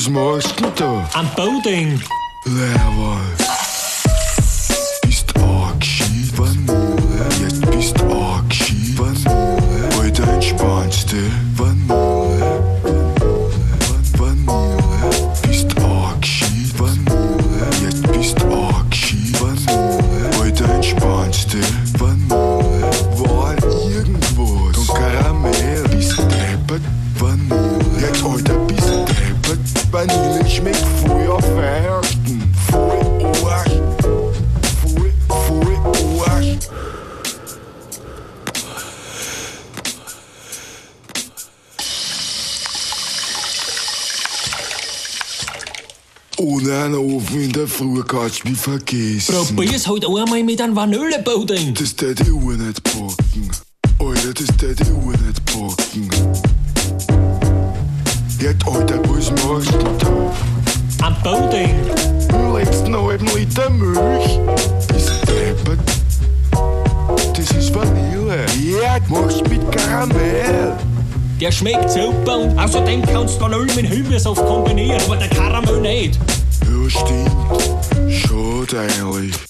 was machst du denn da? Am Bowding. Kannst mich vergessen. Probier's halt einmal mit einem Vanillepudding. Das tät ich auch nicht packen. Alter, das tät ich auch nicht packen. Jetzt, Alter, was machst du da? Am. Du legst einen halben Liter Milch. Du deppert? Das ist Vanille. Ja, du machst mit Karamell. Der schmeckt super und außerdem kannst du Vanille mit Himbeersaft kombinieren, aber der Karamell nicht. Ja, stimmt. Eigentlich.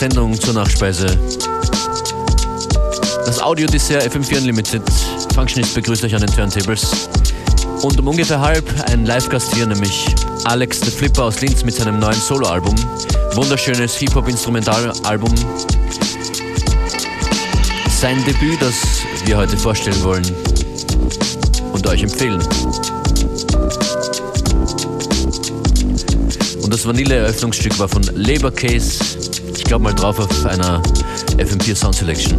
Sendung zur Nachspeise. Das Audio-Dessert FM4 Unlimited. Functionist begrüßt euch an den Turntables. Und um ungefähr halb ein Live-Gast hier, nämlich Alex the Flipper aus Linz mit seinem neuen Soloalbum. Wunderschönes Hip-Hop-Instrumentalalbum. Sein Debüt, das wir heute vorstellen wollen und euch empfehlen. Und das Vanille-Eröffnungsstück war von Labor Case. Glaube mal drauf auf einer FM4 Sound Selection.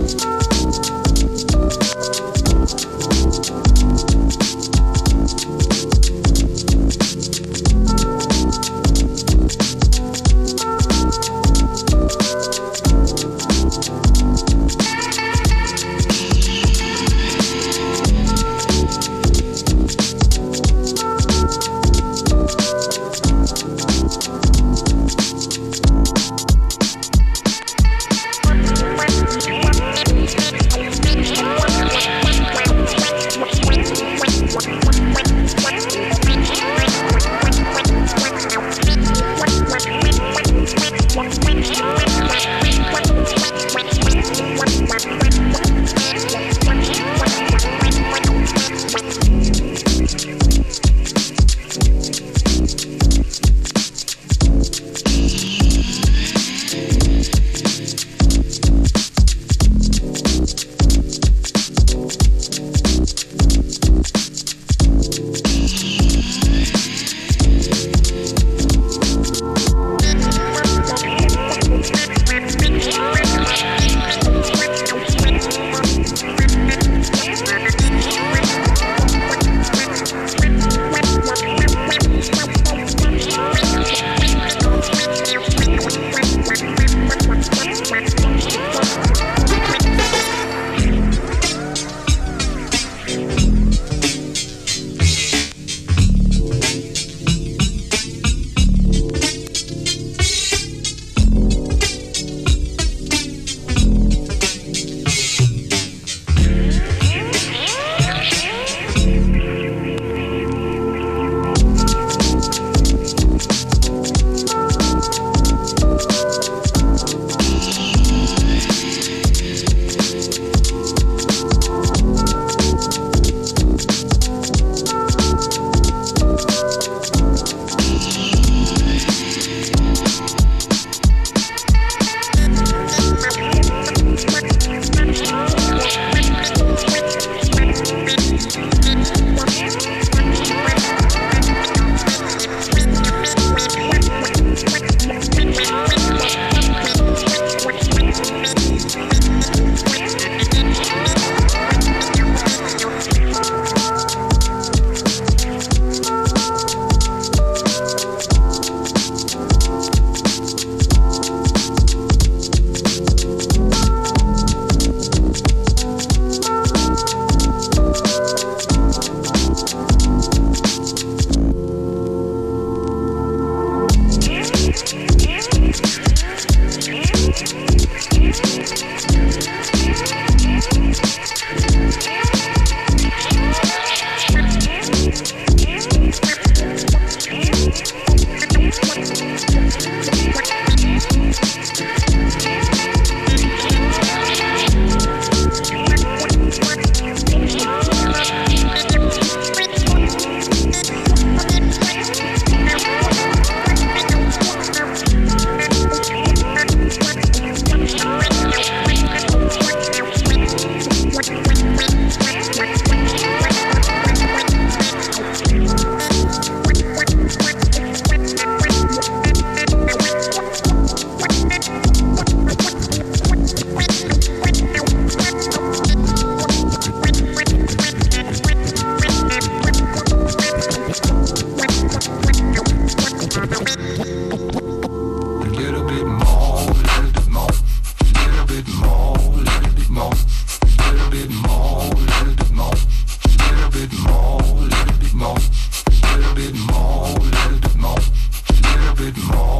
bit more.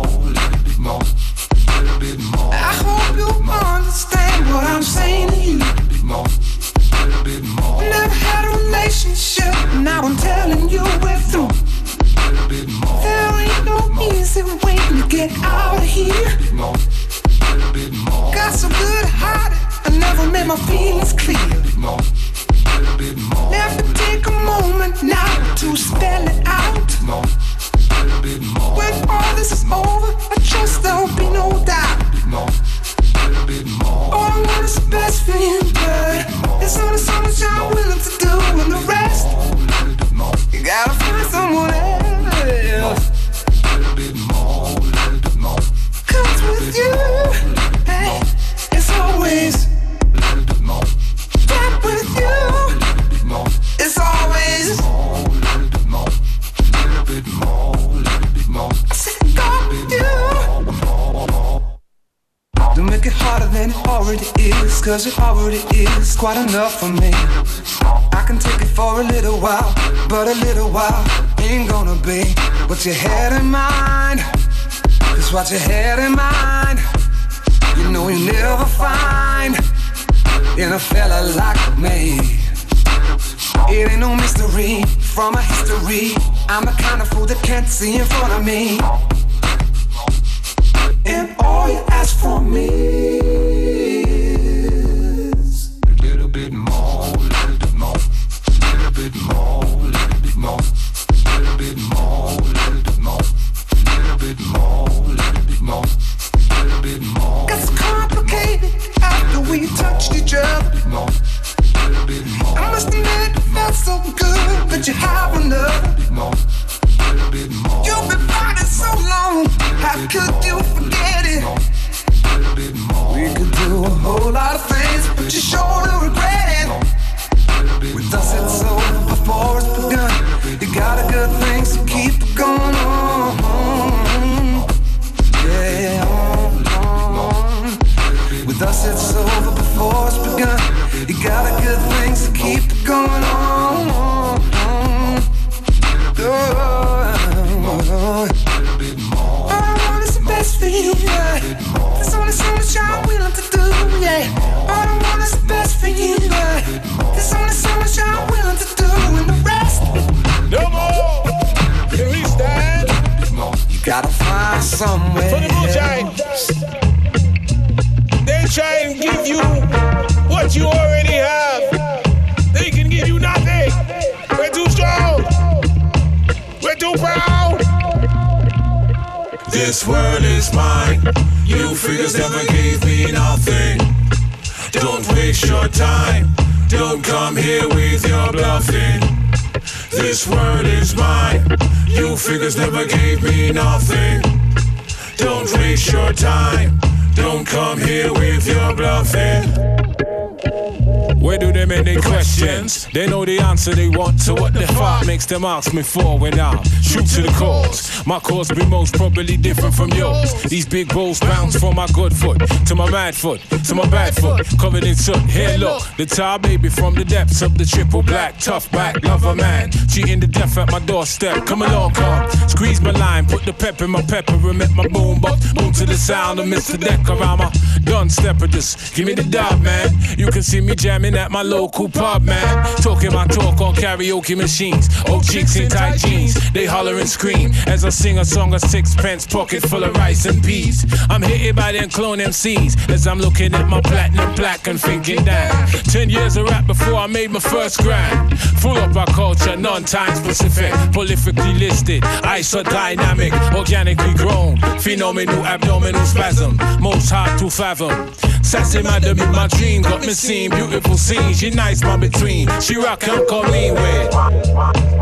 them ask me for when I shoot to the cause. My cause be most probably different from yours. These big balls bounce from my good foot to my mad foot to my bad foot, covered in soot. Here, look, the tar baby from the depths of the triple black, tough back, lover man. Cheating to death at my doorstep. Come along, come. Squeeze my line, put the pep in my pepper, and make my boom box. Boom to the sound of Mr. Decker. I'm a done stepper, just give me the dub, man. You can see me jamming at my local pub, man. Talking my talk on karaoke machines. Oh, Cheeks in tight jeans. They holler and scream as I sing a song of sixpence, pocket full of rice and peas. I'm hit by them clone MCs as I'm looking at my platinum black and thinking that Ten years of rap before I made my first grind. Full of our culture, non-time specific, prolifically listed, isodynamic, organically grown, phenomenal abdominal spasm, most hard to fathom. Sassy madam in my dream got me seeing beautiful scenes. She nice my between, she rock and call me with.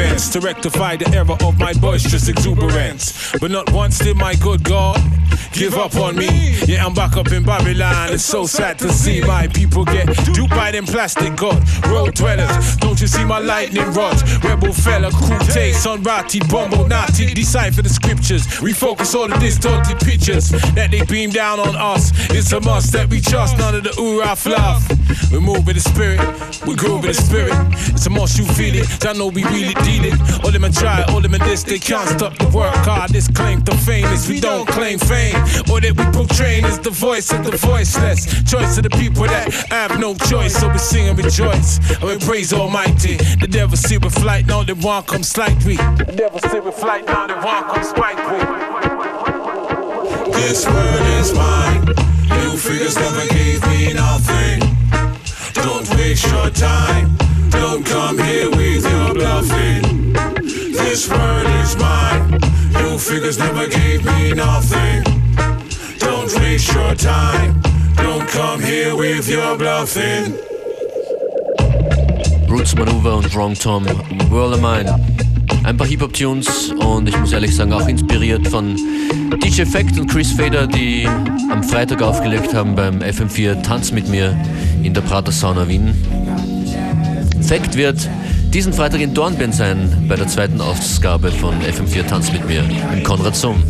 events to rectify the error of my boisterous exuberance. But not once did my good God give up on me. Yeah, I'm back up in Babylon. It's so sad to see my people get duped by them plastic god road dwellers. Don't you see my lightning rods? Rebel fella, cool taste, unratty, bumble, natty, Decipher the scriptures, refocus all the distorted pictures that they beam down on us. It's a must that we trust none of the oorah fluff. We move with the spirit, we groove with the spirit. It's a must you feel it. I know we really do it. All them a try, all them a this, they can't stop the work hard. This claim to fame is we don't claim fame. Or that we portray is the voice of the voiceless. Choice of the people that have no choice. So we sing and rejoice. And we praise Almighty. The devil see with flight, now they want come slight we. The devil see with flight, now they want come we. This word is mine. You figures never gave me nothing. Don't waste your time. Don't come here with your bluffing. This word is mine. You figures never gave me nothing. Don't waste your time. Don't come here with your bluffing. Roots Maneuver und Wrong Tom, World of Mine. Ein paar Hip-Hop-Tunes und ich muss ehrlich sagen, auch inspiriert von DJ Fact und Chris Fader, die am Freitag aufgelegt haben beim FM4 Tanz mit mir in der Prater Sauna Wien. Fact wird diesen Freitag in Dornbirn sein bei der zweiten Ausgabe von FM4 Tanz mit mir im Konrad Zoom.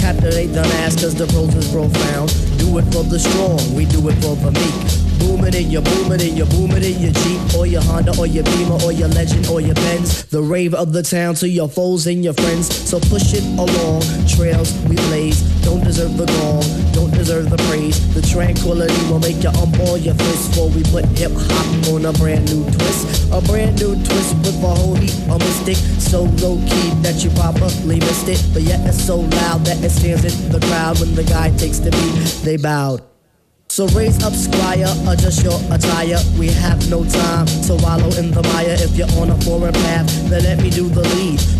Stirred firm and young with a laid back tongue. The aim is to succeed and achieve at 21, just like Ringling Brothers. Our days in astound. Captivate the mass cause the pros is profound. Do it for the strong, we do it for the meek. Boom it in your boom it in your boom it in your Jeep or your Honda or your Beamer or your Legend or your Benz. The rave of the town to your foes and your friends. So push it along. Trails we blaze. Don't deserve the gong. Don't deserve the praise. The tranquility will make you ump all your fists before we put hip hop on a brand new twist. A brand new twist with a whole heap of mystic. So low key that you probably missed it. But yet it's so loud that it stands in the crowd when the guy takes the beat. They bowed. So raise up, squire, adjust your attire. We have no time to wallow in the mire. If you're on a foreign path, then let me do the lead.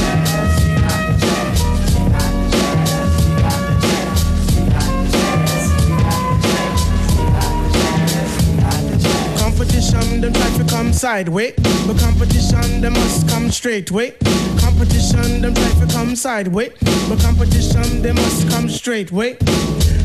Come sideways. But competition, they must come straight way. Competition, them try to come sideways. But competition, they must come straight way.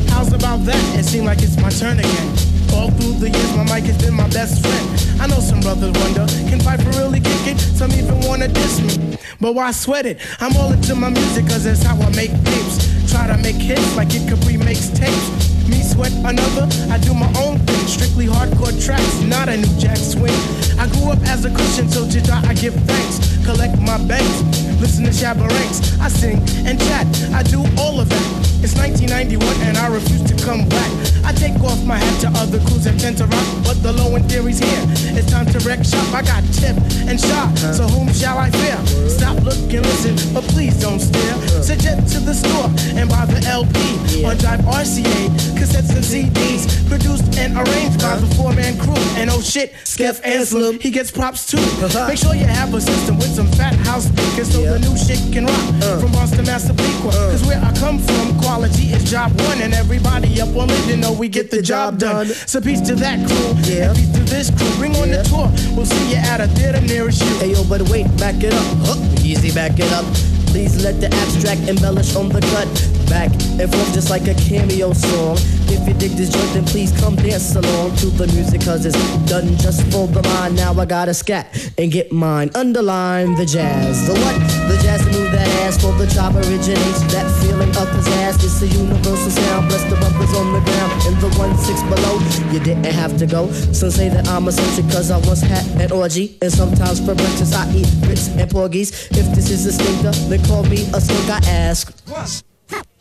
How's about that? It seems like it's my turn again. All through the years, my mic has been my best friend. I know some brothers wonder, can Piper really kick it? Some even wanna diss me. But why sweat it? I'm all into my music, cause that's how I make tapes. Try to make hits like it Capri makes tapes. Me sweat another, I do my own thing. Strictly hardcore tracks, not a new jack swing. I grew up as a Christian, so to I give thanks. Collect my banks, listen to Shabba Ranks. I sing and chat, I do all of that. It's 1991 and I refuse to come back. I take off my hat to other crews that tend to rock, but the low end theory's here. It's time to wreck shop. I got tip and shot, so whom shall I fear? Stop, look, and listen, but please don't stare. Suggest store and buy the LP on Jive RCA, cassettes and CDs, produced and arranged by the four man crew. And oh shit, Skeff Anselm, he gets props too. Uh-huh. Make sure you have a system with some fat house speakers so the new shit can rock. Uh. From Boston, Massapequa, uh. cause where I come from, quality is job one, and everybody up on it, you know we get the job done. So peace to that crew, Yeah. and peace to this crew. Bring on the tour, we'll see you at a theater nearest you. Hey yo, but wait, back it up. Huh, Easy, back it up. Please let the abstract embellish on the cut. Back and forth just like a cameo song. If you dig this joint, then please come dance along to the music, cause it's done just for the mind. Now I gotta scat and get mine. Underline the jazz. The what? The jazz to move that ass for the chop originates. That feeling of pizzazz. It's a universal sound. Bless the brothers on the ground in the one six below. You didn't have to go. Some say that I'm eccentric cause I once had an orgy. And sometimes for breakfast I eat grits and porgies. If this is a stinker, then call me a skunk. I ask.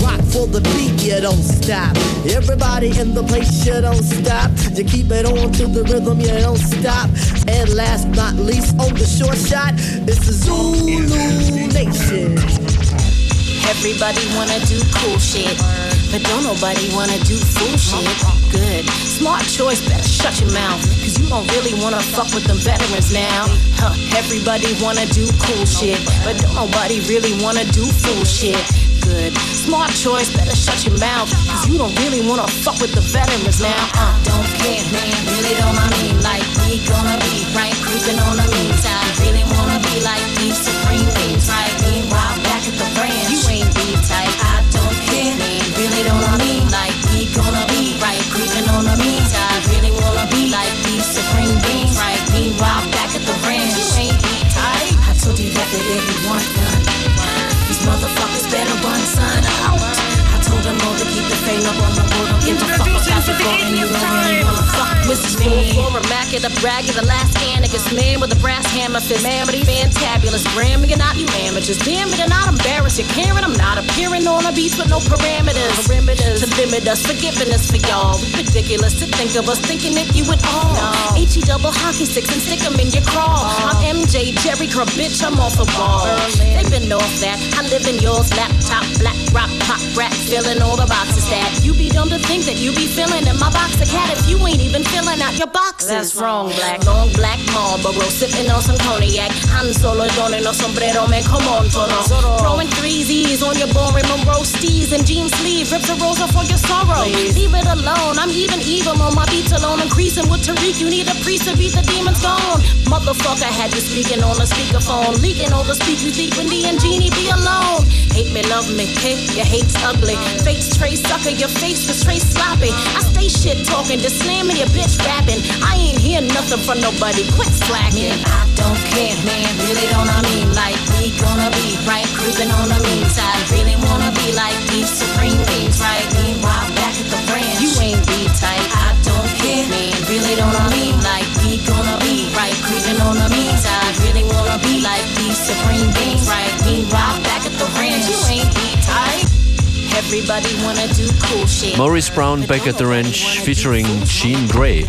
rock for the beat, you don't stop. Everybody in the place, you don't stop. You keep it on to the rhythm, you don't stop. And last not least, on the short shot, it's the Zulu Nation. Everybody wanna do cool shit, but don't nobody wanna do fool shit. Good. Smart choice, better shut your mouth. Cause you don't really wanna fuck with them veterans now. Huh, everybody wanna do cool shit, but don't nobody really wanna do fool shit good. Smart choice, better shut your mouth. Cause you don't really wanna fuck with the veterans now. Uh, don't care, man, really don't I mean like we gonna be right creeping on the mean side. Really wanna be like about the vote, and you don't really wanna fuck with me. For a Mac at a brag at the last anarchist man with a brass hammer fist. Man, but he fantabulous. Brand me or not, you amateurs. Damn me or not, embarrassed. You're caring, I'm not appearing on a beach with no parameters. Perimeters to limit us, forgiveness for y'all. Ridiculous to think of us thinking that you would all. H-E double hockey sticks and stick 'em in your crawl. Oh. I'm MJ, Jerry Crow, bitch, I'm off the ball. They've been off that. I live in yours, laptop, black rock, pop, rat, filling all the boxes that you be dumb to think that you be filling in my box of cat if you ain't even filling out your boxes. That's wrong, black. Long black Marlboro, sipping on some cognac. Han Solo donning no sombrero, me come on, tono. Throwing three Z's on your boring Monroe steez and jean sleeve, rips a rose off for your sorrow. Leave it alone, I'm even evil on my beats alone. Increasing with Tariq, you need a priest to beat the demons gone. Motherfucker had you speaking on a speakerphone, leaking all the speech you think when D and Genie be alone. Hate me, love me, hey, your hate's ugly. Face trace sucker, your face was trace sloppy. I stay shit talking, just slamming your bitch rapping. I ain't hear nothing from nobody, quit slacking. I don't care, man, really don't I mean like we gonna be right creeping on the mean side. Really wanna be like these supreme things, right? Meanwhile, back at the branch, you ain't be tight. I don't care, man, really don't I mean like we gonna be right creeping on the mean side. Really wanna be like these supreme beings, right? Meanwhile, back at the ranch, you ain't be cool. Maurice Brown back at the ranch featuring Jean Grey.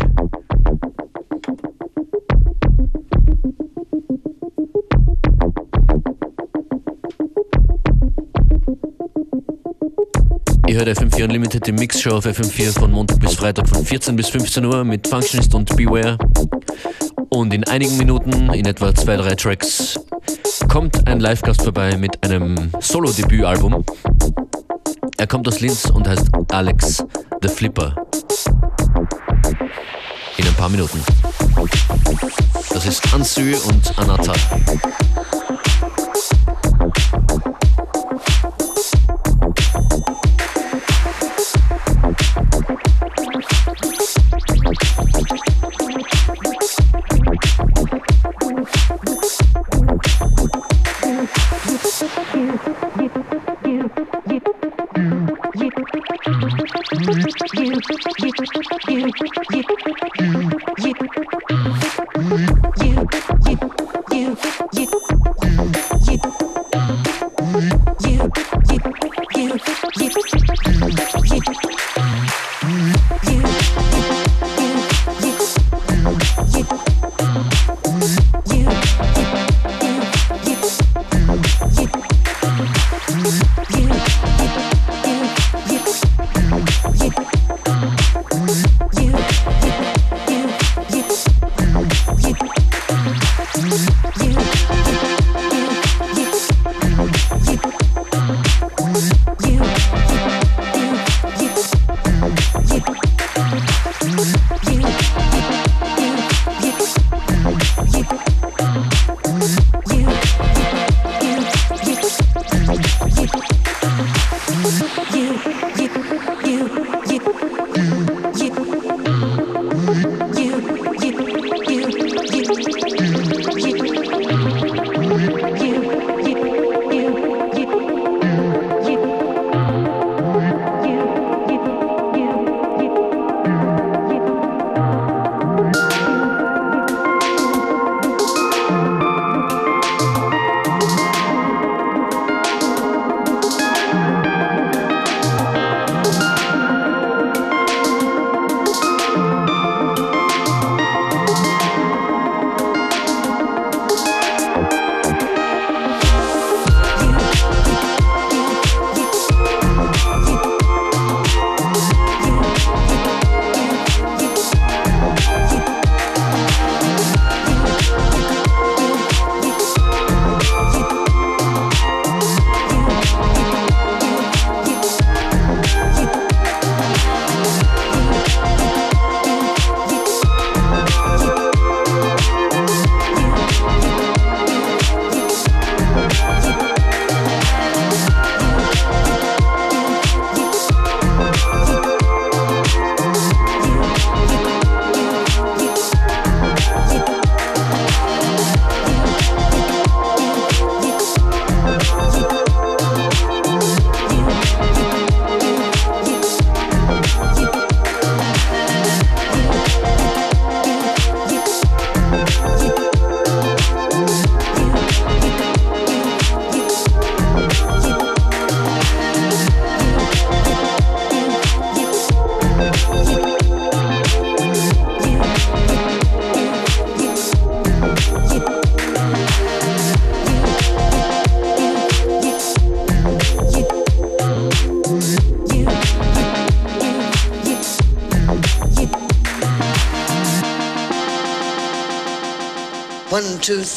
Ihr hört FM4 Unlimited, die Mixshow auf FM4 von Montag bis Freitag von 14 bis 15 Uhr mit Functionist und Beware. Und in einigen Minuten, in etwa zwei, drei Tracks, kommt ein Live-Gast vorbei mit einem Solo-Debütalbum. Er kommt aus Linz und heißt Alex the Flipper. In ein paar Minuten. Das ist Ansü und Anata.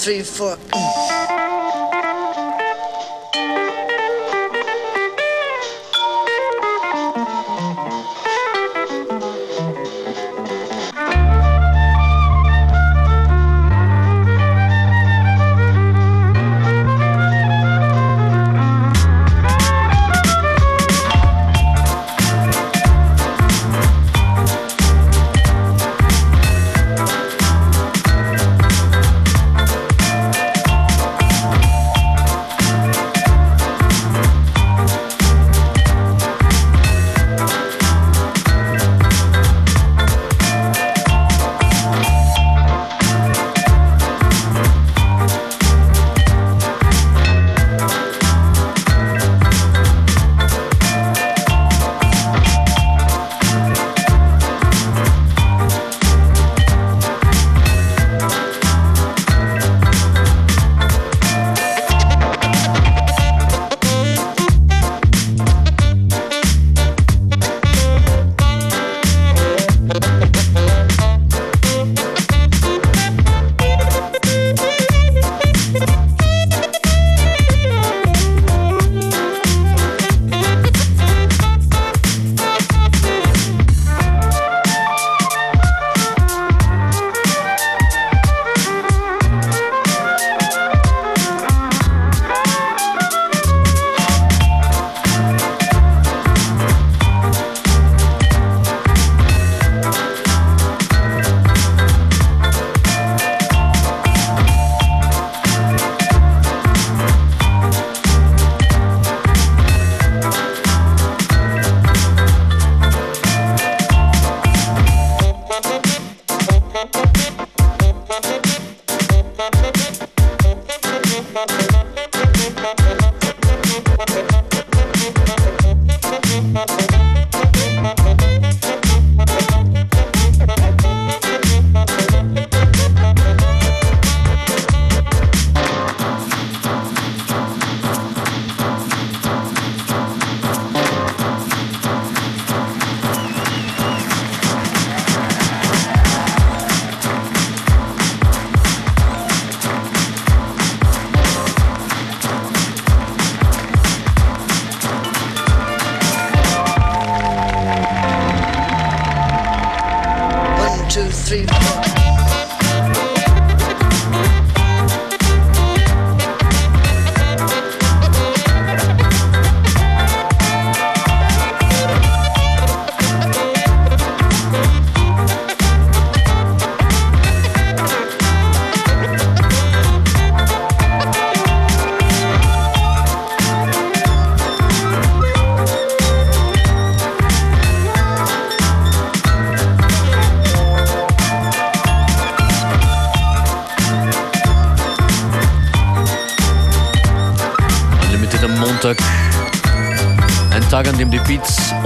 Three, four.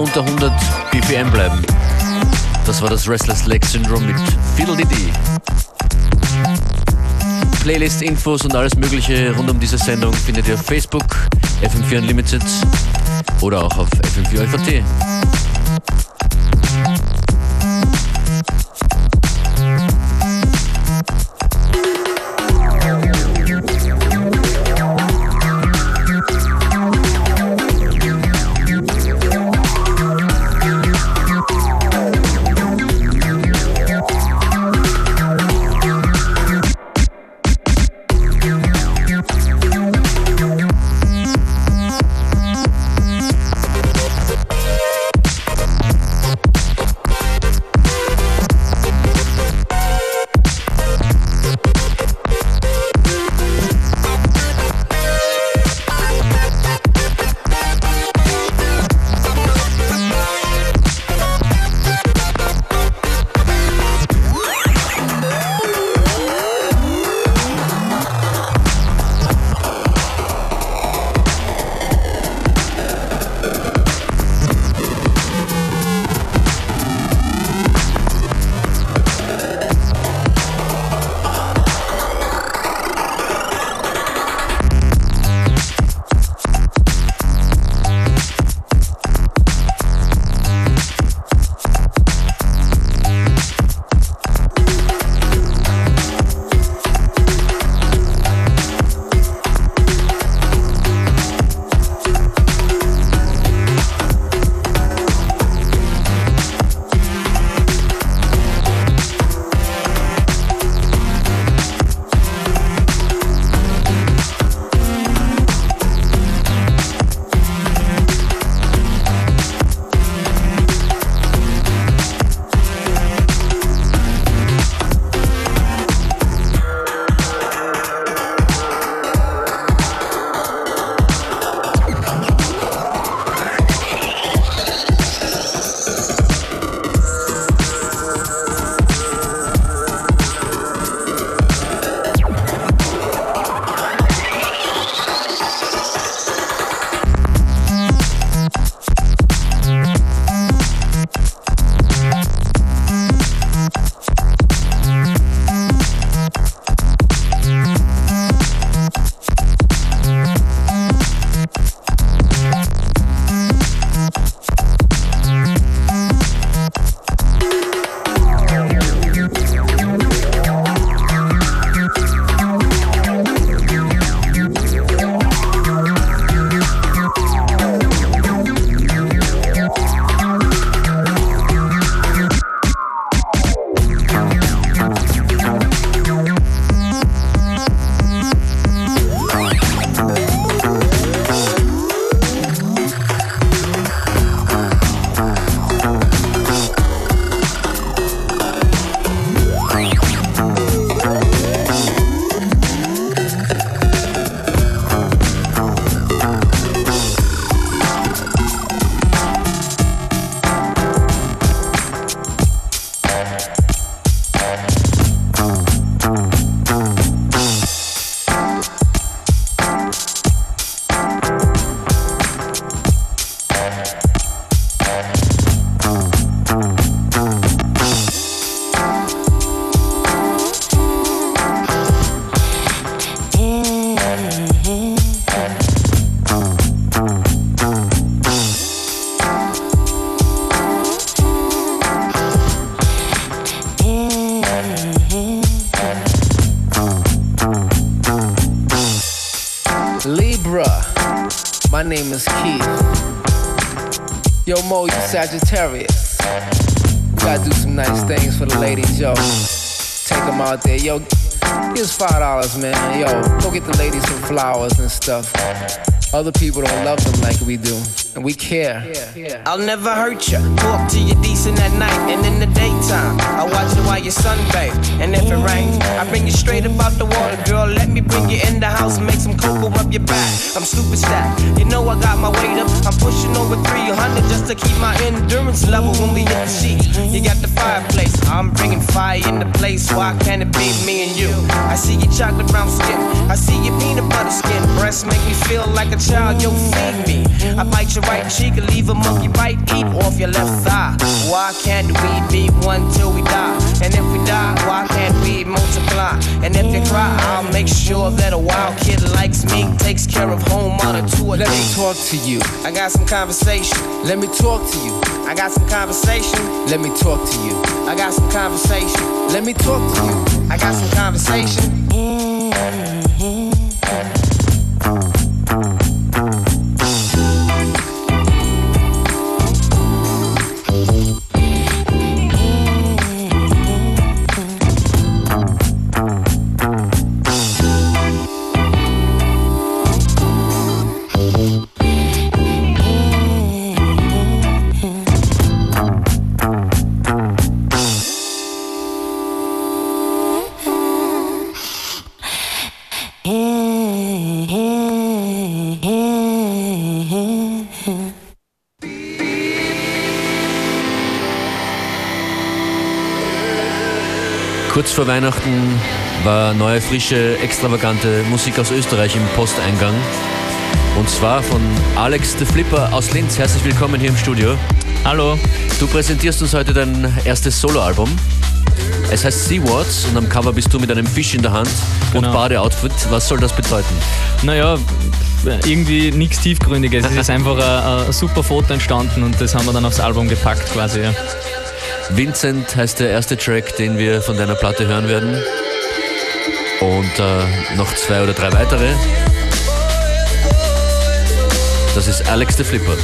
Unter 100 BPM bleiben. Das war das Restless Leg Syndrome mit Fiddle-Dee. Playlist, Infos und alles mögliche rund um diese Sendung findet ihr auf Facebook, FM4 Unlimited oder auch auf FM4 FAT. Is Keith. Yo, Mo, you Sagittarius. Gotta do some nice things for the ladies, yo. Take them out there, yo. Us five dollars, man. Yo, go get the ladies some flowers and stuff. Other people don't love them like we do, and we care. I'll never hurt you. Talk to you decent at night and in the daytime. I watch you while you sunbathe. And if it rains, I bring you straight up out the water, girl. Let me bring you in the house, and make some cocoa up your back. I'm super stacked. You know I got my weight up. I'm pushing over 300 just to keep my endurance level when we hit the sheets. You got the fireplace. I'm bringing fire in the place. Why can't it be me and you? I see your chocolate brown skin. I see your peanut butter skin. Breasts make me feel like a child. Yo, feed me. I bite your right cheek and leave a monkey bite eat off your left thigh. Why can't we be one till we die? And if we die, why can't we multiply? And if you cry, I'll make sure that a wild kid likes me, takes care of home on a tour. Let me talk to you. I got some conversation. Let me talk to you. I got some conversation. Let me talk to you. I got some conversation. Let me talk to you. I got some conversation. Mm. Kurz vor Weihnachten war neue, frische, extravagante Musik aus Österreich im Posteingang. Und zwar von Alex the Flipper aus Linz. Herzlich willkommen hier im Studio. Hallo. Du präsentierst uns heute dein erstes Soloalbum. Es heißt Seawards und am Cover bist du mit einem Fisch in der Hand Genau. und Badeoutfit. Was soll das bedeuten? Naja, irgendwie nichts Tiefgründiges. Es ist einfach ein, ein super Foto entstanden und das haben wir dann aufs Album gepackt quasi. Ja. Vincent heißt der erste Track, den wir von deiner Platte hören werden. Und äh, noch zwei oder drei weitere. Das ist Alex the Flipper.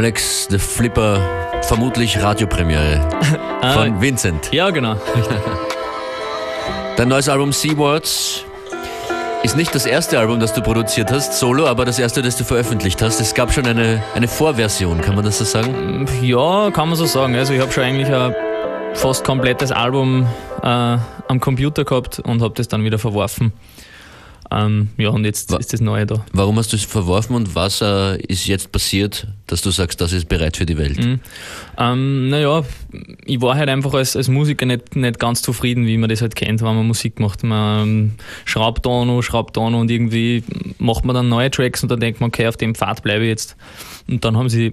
Alex the Flipper, vermutlich Radiopremiere von Vincent. Ja, genau. Dein neues Album Seawards Ist nicht das erste Album, das du produziert hast, solo, aber das erste, das du veröffentlicht hast. Es gab schon eine, eine Vorversion, kann man das so sagen? Ja, kann man so sagen. Also ich habe schon eigentlich ein fast komplettes Album äh, am Computer gehabt und habe das dann wieder verworfen. Ähm, ja, und jetzt ist das Neue da. Warum hast du es verworfen und was äh, ist jetzt passiert, dass du sagst, das ist bereit für die Welt? Mhm. Ähm, naja, ich war halt einfach als, als Musiker nicht, nicht ganz zufrieden, wie man das halt kennt, wenn man Musik macht. Man ähm, schraubt da noch, schraubt da noch und irgendwie macht man dann neue Tracks und dann denkt man, okay, auf dem Pfad bleibe ich jetzt. Und dann haben sie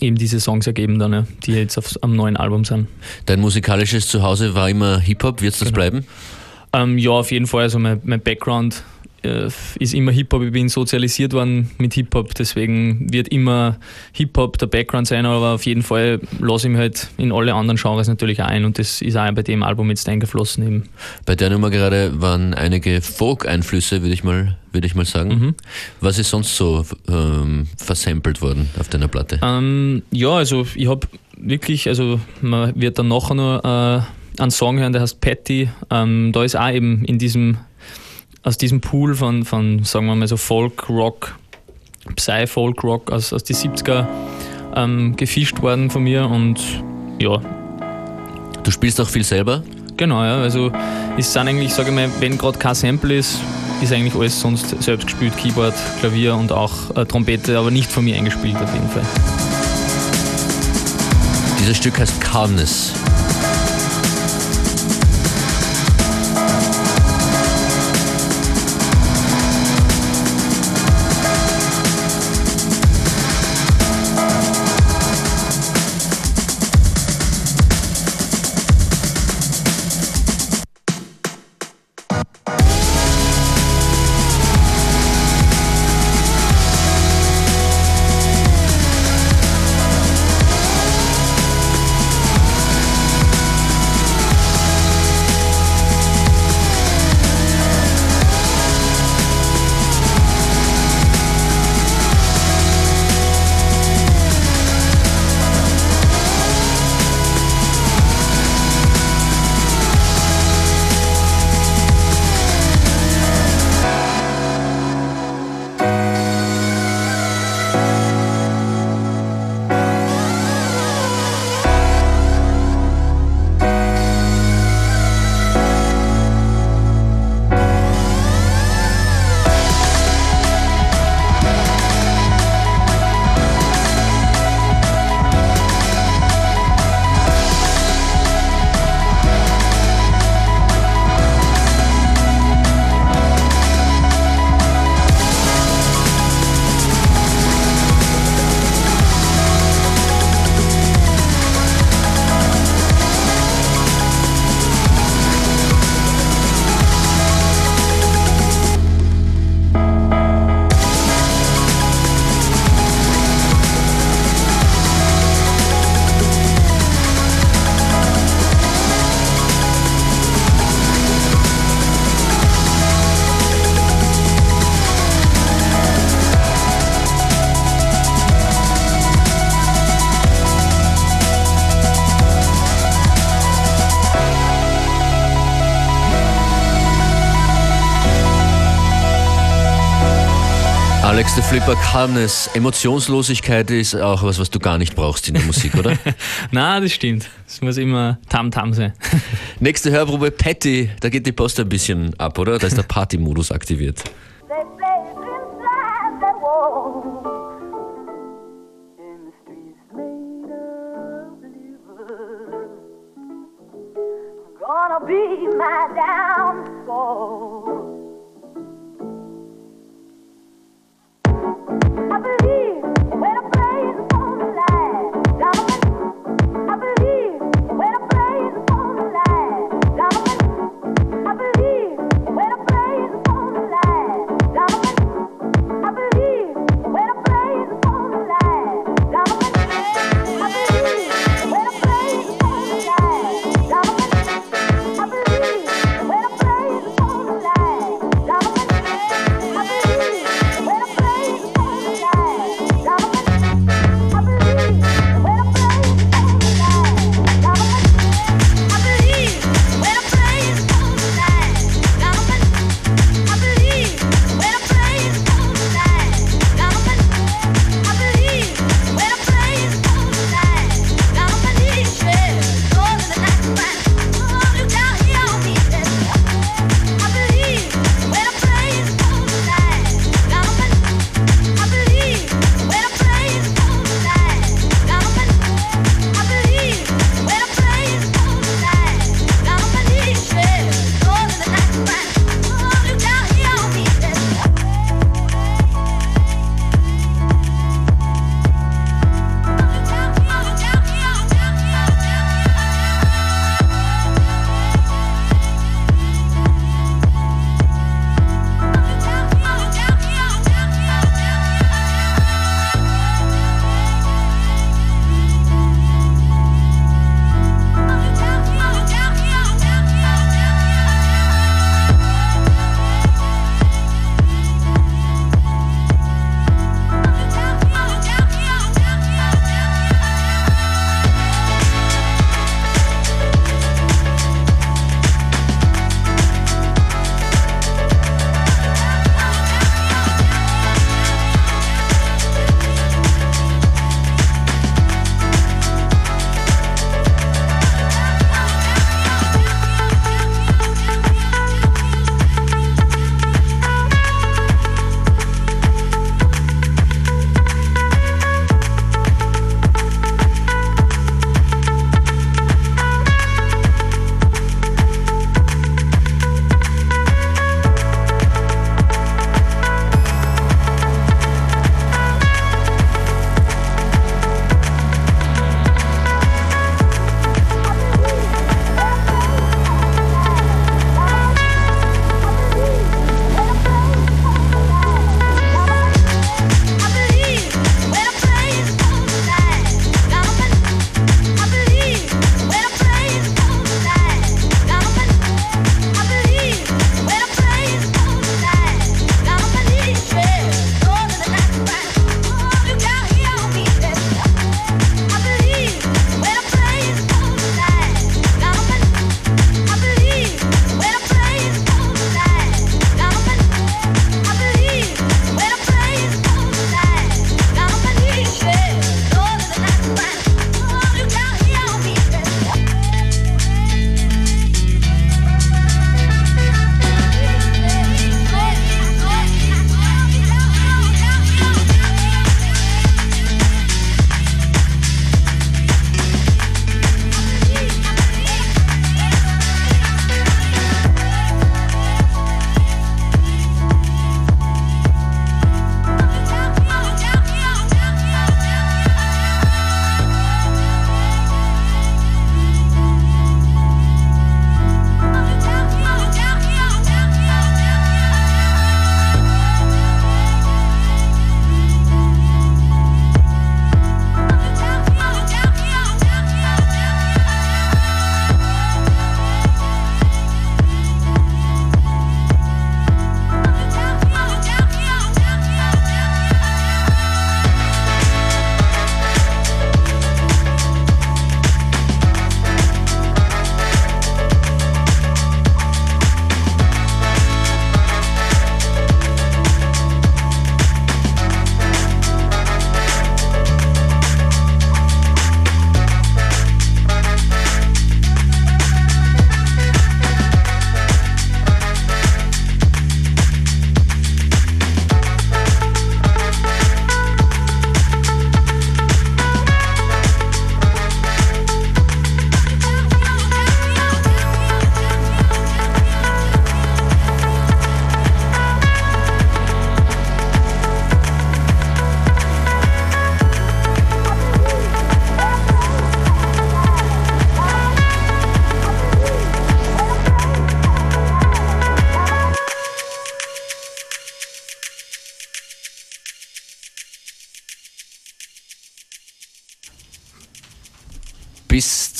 eben diese Songs ergeben, dann, ja, die jetzt auf, am neuen Album sind. Dein musikalisches Zuhause war immer Hip-Hop, wird es das genau. bleiben? Ähm, ja, auf jeden Fall. Also mein, mein Background ist immer Hip-Hop. Ich bin sozialisiert worden mit Hip-Hop, deswegen wird immer Hip-Hop der Background sein, aber auf jeden Fall lasse ich mich halt in alle anderen Genres natürlich ein und das ist auch bei dem Album jetzt eingeflossen eben. Bei der Nummer gerade waren einige Folk-Einflüsse, würde ich mal würde ich mal sagen. Mhm. Was ist sonst so ähm, versampelt worden auf deiner Platte? Ähm, ja, also ich habe wirklich, also man wird dann nachher noch äh, einen Song hören, der heißt Patty. Ähm, da ist auch eben in diesem aus diesem Pool von, von sagen wir mal so Folk, Rock, Psy-Folk, Rock aus, aus die 70er ähm, gefischt worden von mir und ja. Du spielst auch viel selber? Genau, ja. Also es sind eigentlich, sage ich mal, wenn gerade kein Sample ist, ist eigentlich alles sonst selbst gespielt, Keyboard, Klavier und auch äh, Trompete, aber nicht von mir eingespielt auf jeden Fall. Dieses Stück heißt Calmness. Flipper Calmness. Emotionslosigkeit ist auch was, was du gar nicht brauchst in der Musik, oder? Na, das stimmt. Es muss immer Tam-Tam sein. Nächste Hörprobe Patty, da geht die Post ein bisschen ab, oder? Da ist der Party-Modus aktiviert.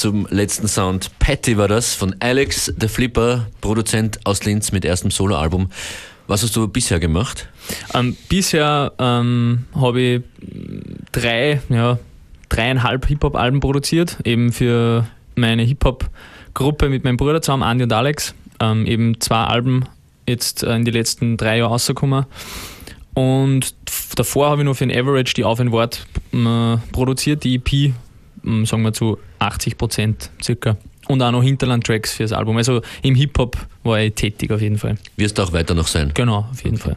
Zum letzten Sound. Patty war das von Alex, der Flipper, Produzent aus Linz mit erstem Soloalbum. Was hast du bisher gemacht? Ähm, bisher ähm, habe ich drei, ja, dreieinhalb Hip-Hop-Alben produziert, eben für meine Hip-Hop-Gruppe mit meinem Bruder zusammen, Andi und Alex. Ähm, eben zwei Alben jetzt äh, in die letzten drei Jahre rausgekommen. Und davor habe ich noch für den Average die Auf ein Wort äh, produziert, die EP, sagen wir zu 80 Prozent circa. Und auch noch Hinterland-Tracks fürs Album. Also im Hip-Hop war ich tätig auf jeden Fall. Wirst du auch weiter noch sein? Genau, auf jeden okay. Fall.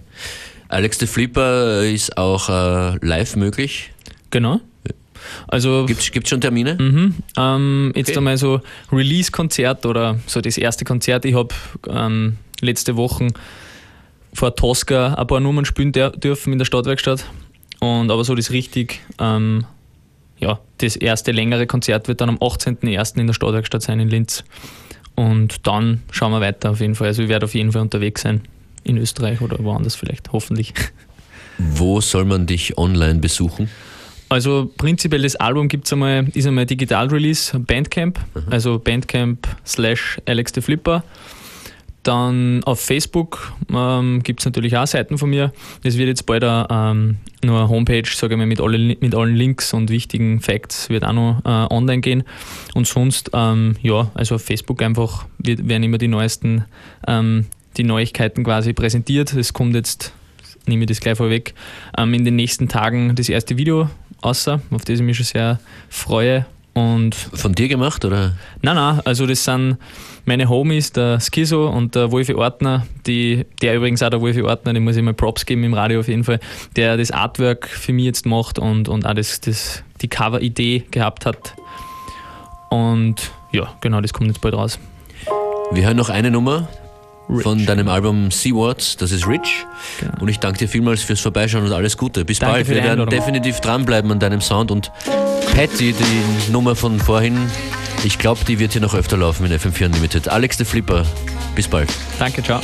Alex the Flipper ist auch äh, live möglich? Genau. Also gibt es schon Termine? Mhm, ähm, jetzt okay. einmal so Release-Konzert oder so das erste Konzert. Ich habe ähm, letzte Woche vor Tosca ein paar Nummern spielen dürfen in der Stadtwerkstatt. Und aber so das richtig, ähm, ja, das erste längere Konzert wird dann am 18.01. in der Stadtwerkstatt sein in Linz. Und dann schauen wir weiter auf jeden Fall. Also ich werde auf jeden Fall unterwegs sein in Österreich oder woanders vielleicht, hoffentlich. Wo soll man dich online besuchen? Also prinzipiell das Album gibt's einmal, ist einmal Digital-Release, Bandcamp, mhm. also Bandcamp slash Alex the Flipper. Dann auf Facebook ähm, gibt es natürlich auch Seiten von mir. Es wird jetzt bald ähm, nur eine Homepage, sage ich mal, mit, alle, mit allen Links und wichtigen Facts wird auch noch äh, online gehen. Und sonst, ähm, ja, also auf Facebook einfach wird, werden immer die neuesten, ähm, die Neuigkeiten quasi präsentiert. Es kommt jetzt, nehme ich das gleich vorweg, ähm, in den nächsten Tagen das erste Video außer, auf das ich mich schon sehr freue. Und Von dir gemacht, oder? Nein, nein, also das sind meine Homies, der Skizo und der Wolfi Ortner, die, der übrigens auch der Wolfi Ortner, dem muss ich mal Props geben im Radio auf jeden Fall, der das Artwork für mich jetzt macht und, und auch das, das, die Cover-Idee gehabt hat. Und ja, genau, das kommt jetzt bald raus. Wir hören noch eine Nummer, Rich. von deinem Album Seawards, das ist Rich. Genau. Und ich danke dir vielmals fürs Vorbeischauen und alles Gute. Bis danke bald. Wir werden definitiv dranbleiben an deinem Sound. Und Patty, die Nummer von vorhin, ich glaube, die wird hier noch öfter laufen in FM4 Unlimited. Alex the Flipper, bis bald. Danke, ciao.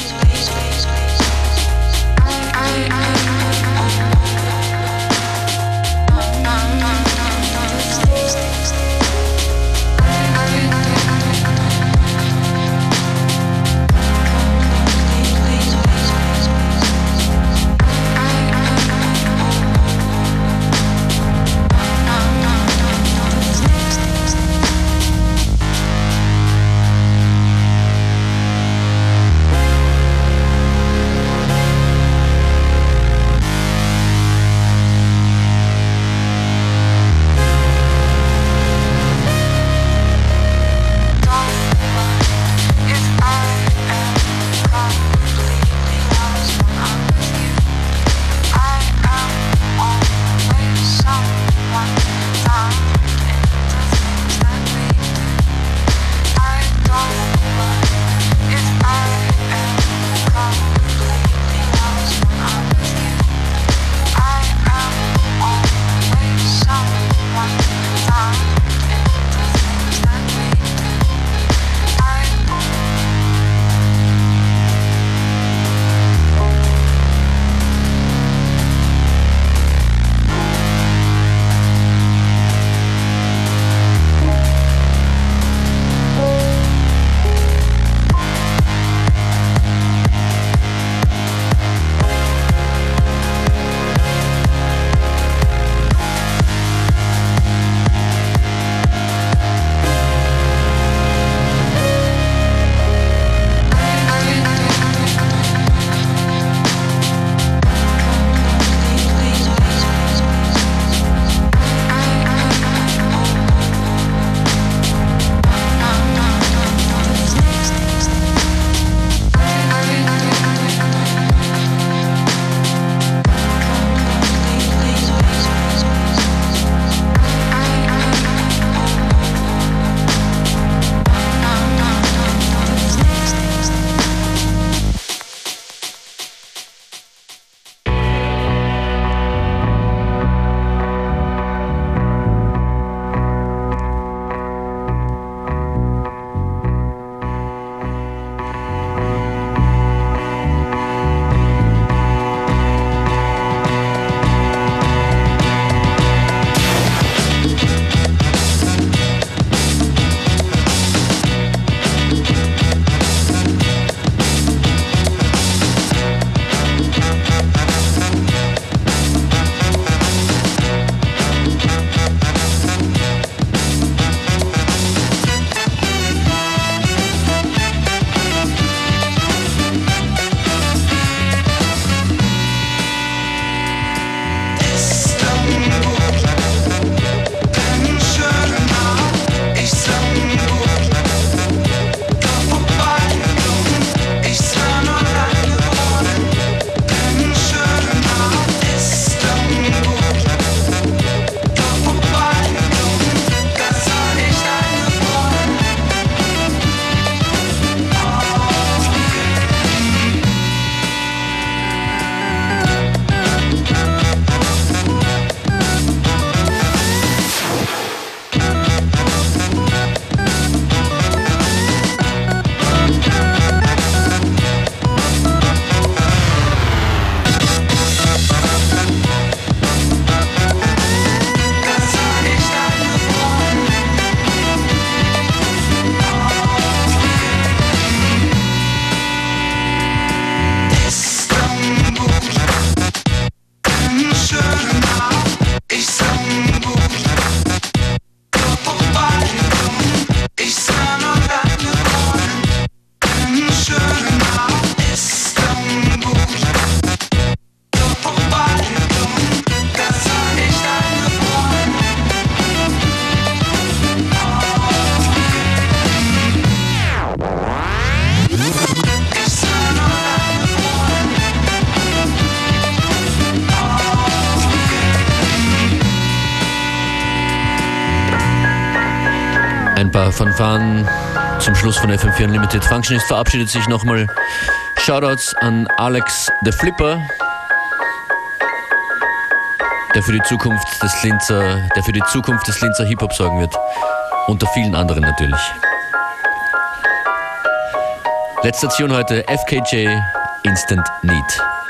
Schluss von FM4 Unlimited. Functionist verabschiedet sich nochmal. Shoutouts an Alex the Flipper, der für die Zukunft des Linzer, der für die Zukunft des Linzer Hip-Hop sorgen wird. Unter vielen anderen natürlich. Letzte Station heute FKJ Instant Need.